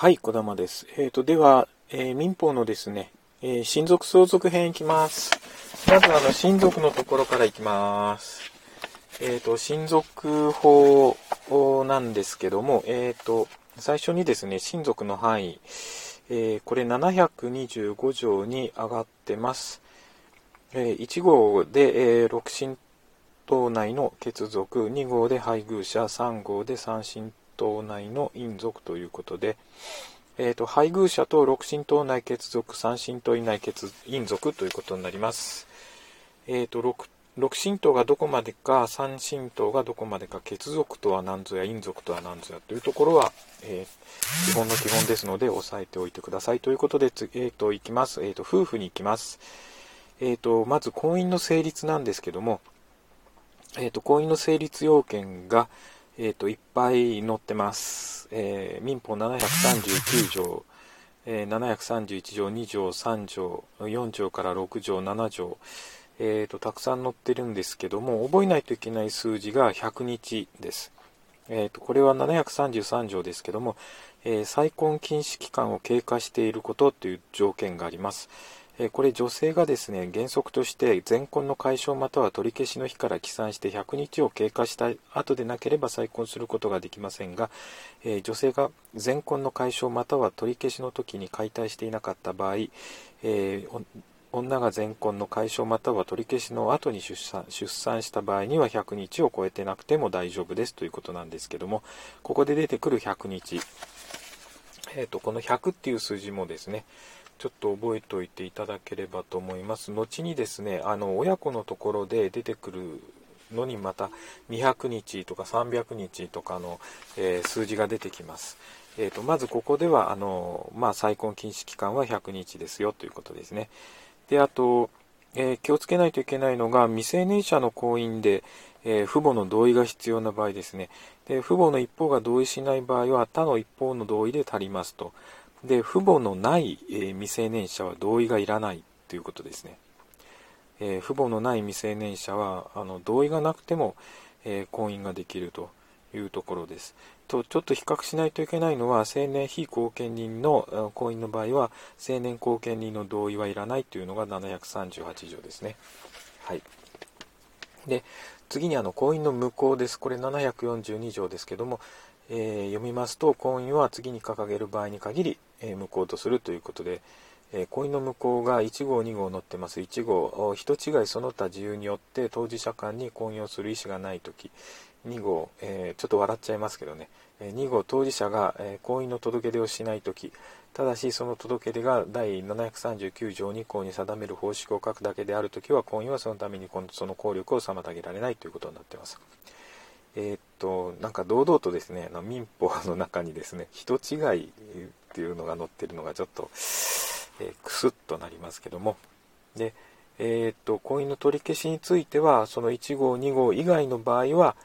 はい、小玉です。えっ、と、では、えー民法のですね、えー親族相続編いきます。まず、あの、親族のところからいきます。えっ、と、親族法なんですけども、えっ、と、最初にですね、親族の範囲、えーこれ725条に上がってます。えー1号で、えー六親等内の血族、2号で配偶者、3号で三親等内の姻族ということで、えー、と配偶者と六親等内血族、三親等以内血姻族ということになります。えー、と六六親等がどこまでか、三親等がどこまでか、血族とは何ぞや、姻族とは何ぞやというところは、えー基本の基本ですので、押さえておいてください。ということで、えー、といきます。えー、と夫婦に行きます。えー、とまず婚姻の成立なんですけども、えー、と婚姻の成立要件が、えー、といっぱい載ってます。えー民法739条、えー731条、2条、3条、4条から6条、7条、えー、とたくさん載ってるんですけども、覚えないといけない数字が100日です。えー、とこれは733条ですけども、え再婚禁止期間を経過していることという条件があります。これ女性がですね原則として前婚の解消または取り消しの日から起算して100日を経過した後でなければ再婚することができませんが、え女性が前婚の解消または取り消しの時に解体していなかった場合、え女が前婚の解消または取り消しの後に出産出産した場合には100日を超えてなくても大丈夫ですということなんですけどもここで出てくる100日、えー、とこの100っていう数字もですねちょっと覚えておいていただければと思います。後にですねあの親子のところで出てくるのにまた200日とか300日とかの、えー数字が出てきます、えー、とまずここではあの、まあ、再婚禁止期間は100日ですよということですね。であと、えー気をつけないといけないのが未成年者の婚姻で、えー父母の同意が必要な場合ですね。で父母の一方が同意しない場合は他の一方の同意で足りますと。で父母のない、えー未成年者は同意がいらないということですね、えー父母のない未成年者はあの同意がなくても、えー婚姻ができるというところです。とちょっと比較しないといけないのは青年非後見人の婚姻の場合は青年後見人の同意はいらないというのが738条ですね。はい。で次にあの婚姻の無効です。これ742条ですけども、えー読みますと婚姻は次に掲げる場合に限り、えー無効とするということで、えー婚姻の無効が1号2号載ってます。1号人違いその他自由によって当事者間に婚姻をする意思がない時。2号、えーちょっと笑っちゃいますけどね。え2号当事者が、えー婚姻の届け出をしない時。ただしその届け出が第739条2項に定める方式を書くだけであるときは婚姻はそのためにその効力を妨げられないということになっています。えーっとなんか堂々とですねあの民法の中にですね人違いっていうのが載ってるのがちょっと、えークスッとなりますけども。でえーっと婚姻の取り消しについてはその1号2号以外の場合は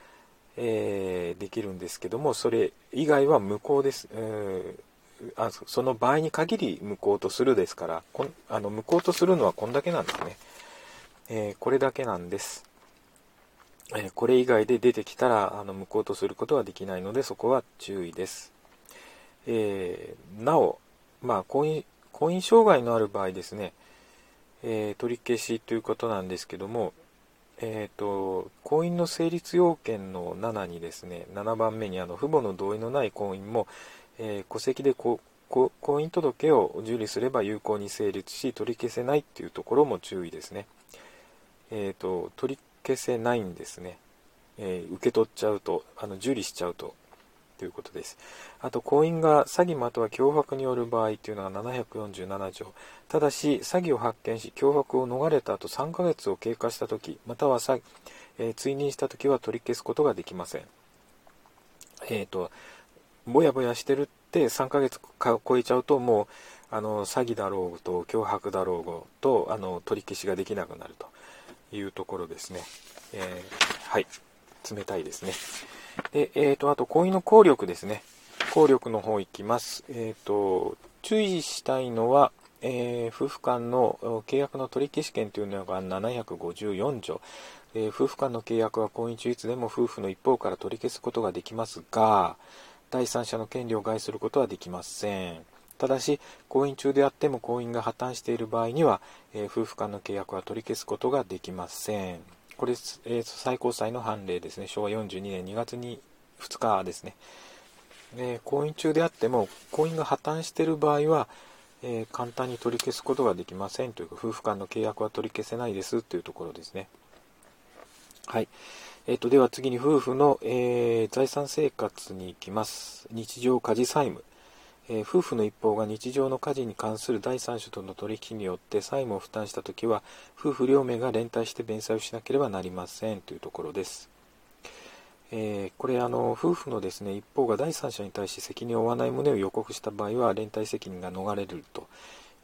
えーできるんですけどもそれ以外は無効です、あその場合に限り無効とするですからこんあの無効とするのはこんだけなんですね、えーこれだけなんです、えこれ以外で出てきたらあの無効とすることはできないのでそこは注意です、えーなお、まあ、婚姻婚姻障害のある場合ですね、えー取り消しということなんですけどもえー、と婚姻の成立要件の7にですね7番目にあの父母の同意のない婚姻も、えー戸籍で婚姻届を受理すれば有効に成立し取り消せないっていうところも注意ですね、えー、と取り消せないんですね、えー受け取っちゃうとあの受理しちゃうと。ということです。あと婚姻が詐欺または脅迫による場合というのが747条。ただし詐欺を発見し脅迫を逃れた後3ヶ月を経過した時または詐欺、えー追認した時は取り消すことができません。えっ、とぼやぼやしてるって3ヶ月か超えちゃうともうあの詐欺だろうと脅迫だろうとあの取り消しができなくなるというところですね、えーはい。冷たいですね。で、えー、とあと婚姻の効力ですね効力の方いきますえっ、と注意したいのはえー夫婦間の契約の取り消し権というのが754条、えー夫婦間の契約は婚姻中いつでも夫婦の一方から取り消すことができますが第三者の権利を害することはできません。ただし、婚姻中であっても婚姻が破綻している場合には、えー、夫婦間の契約は取り消すことができません。これ、えー、最高裁の判例ですね。昭和42年2月に2日ですね。えー、婚姻中であっても、婚姻が破綻している場合は、え簡単に取り消すことができませんというか、夫婦間の契約は取り消せないですというところですね。はい。えっ、と、では次に夫婦の、え財産生活に行きます。日常家事債務。えー、夫婦の一方が日常の家事に関する第三者との取引によって債務を負担したときは、夫婦両名が連帯して弁済をしなければなりませんというところです。えー、これあの、夫婦のですね一方が第三者に対して責任を負わない旨を予告した場合は、連帯責任が逃れると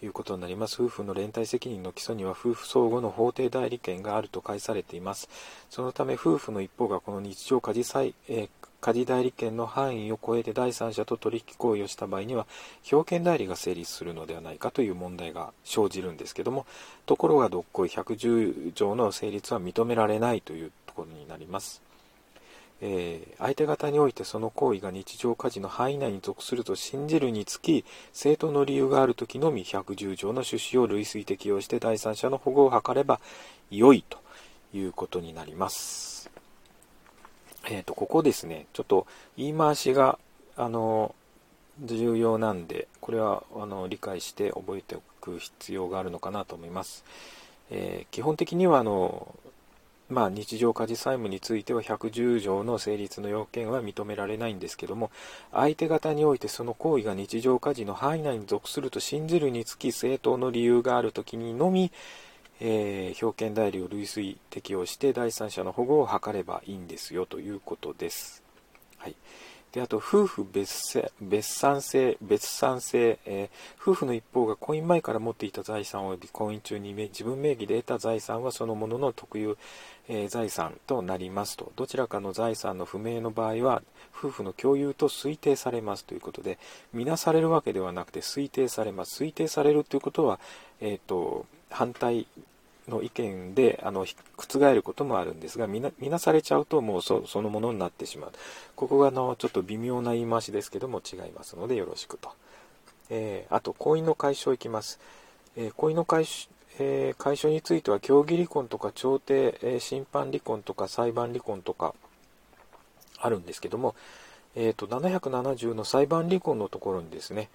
いうことになります。夫婦の連帯責任の基礎には夫婦相互の法定代理権があると解されています。そのため夫婦の一方がこの日常家事債、えー、家事代理権の範囲を超えて第三者と取引行為をした場合には、表権代理が成立するのではないかという問題が生じるんですけども、ところがどっこい110条の成立は認められないというところになります。えー、相手方においてその行為が日常家事の範囲内に属すると信じるにつき、正当の理由があるときのみ110条の趣旨を類推適用して第三者の保護を図れば良いということになります。えっ、ー、と、ここですね、ちょっと言い回しが、あの、重要なんで、これはあの理解して覚えておく必要があるのかなと思います。えー、基本的にはあの、まあ、日常家事債務については110条の成立の要件は認められないんですけども、相手方においてその行為が日常家事の範囲内に属すると信じるにつき正当の理由があるときにのみ、えー、表見代理を類推適用して第三者の保護を図ればいいんですよということです。で、あと、夫婦別別産性、別産性、えー、夫婦の一方が婚姻前から持っていた財産及び婚姻中に自分名義で得た財産はそのものの特有、えー、財産となりますと。どちらかの財産の不明の場合は、夫婦の共有と推定されますということで、みなされるわけではなくて推定されます。推定されるということは、えっ、ー、と、反対の意見であの覆ることもあるんですが見な見なされちゃうともうそのものになってしまう。ここがあのちょっと微妙な言い回しですけども違いますのでよろしくと、えー、あと婚姻の解消いきます、えー、婚姻の解消えー、解消については協議離婚とか調停、えー、審判離婚とか裁判離婚とかあるんですけども、えーと770の裁判離婚のところにですね、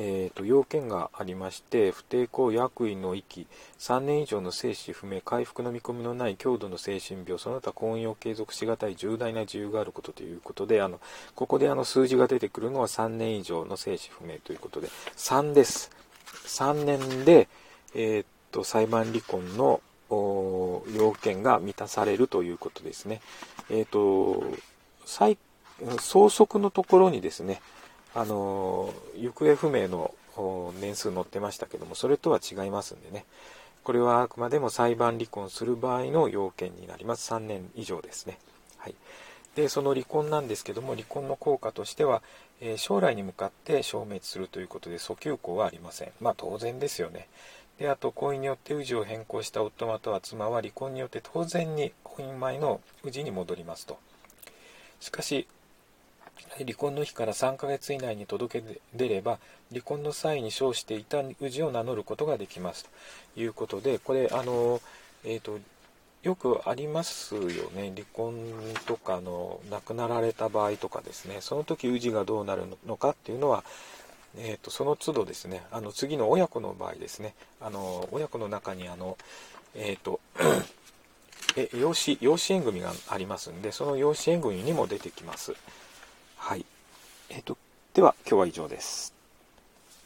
えーと、要件がありまして不抵抗役員の域3年以上の生死不明回復の見込みのない強度の精神病その他婚姻を継続しがたい重大な自由があることということであのここであの数字が出てくるのは3年以上の生死不明ということで3です3年で、えーと、裁判離婚の要件が満たされるということですね。えっ、と、相続のところにですね、あの行方不明の年数載ってましたけどもそれとは違いますんでね。これはあくまでも裁判離婚する場合の要件になります。3年以上ですね。はい。でその離婚なんですけども離婚の効果としては、えー、将来に向かって消滅するということで訴求項はありません。まあ当然ですよね。であと婚姻によって氏を変更した夫または妻は離婚によって当然に婚姻前の氏に戻りますと。しかし離婚の日から3ヶ月以内に届け出れば、離婚の際に称していた氏を名乗ることができますということで、これ、あの、えっ、ー、と、よくありますよね。離婚とかの亡くなられた場合とかですね、その時氏がどうなるのかっていうのは、えーと、その都度ですね、あの次の親子の場合ですね、あの親子の中にあの、えっ、ー、とえ養子養子縁組がありますんで、その養子縁組にも出てきます。えっ、ー、と、では今日は以上です。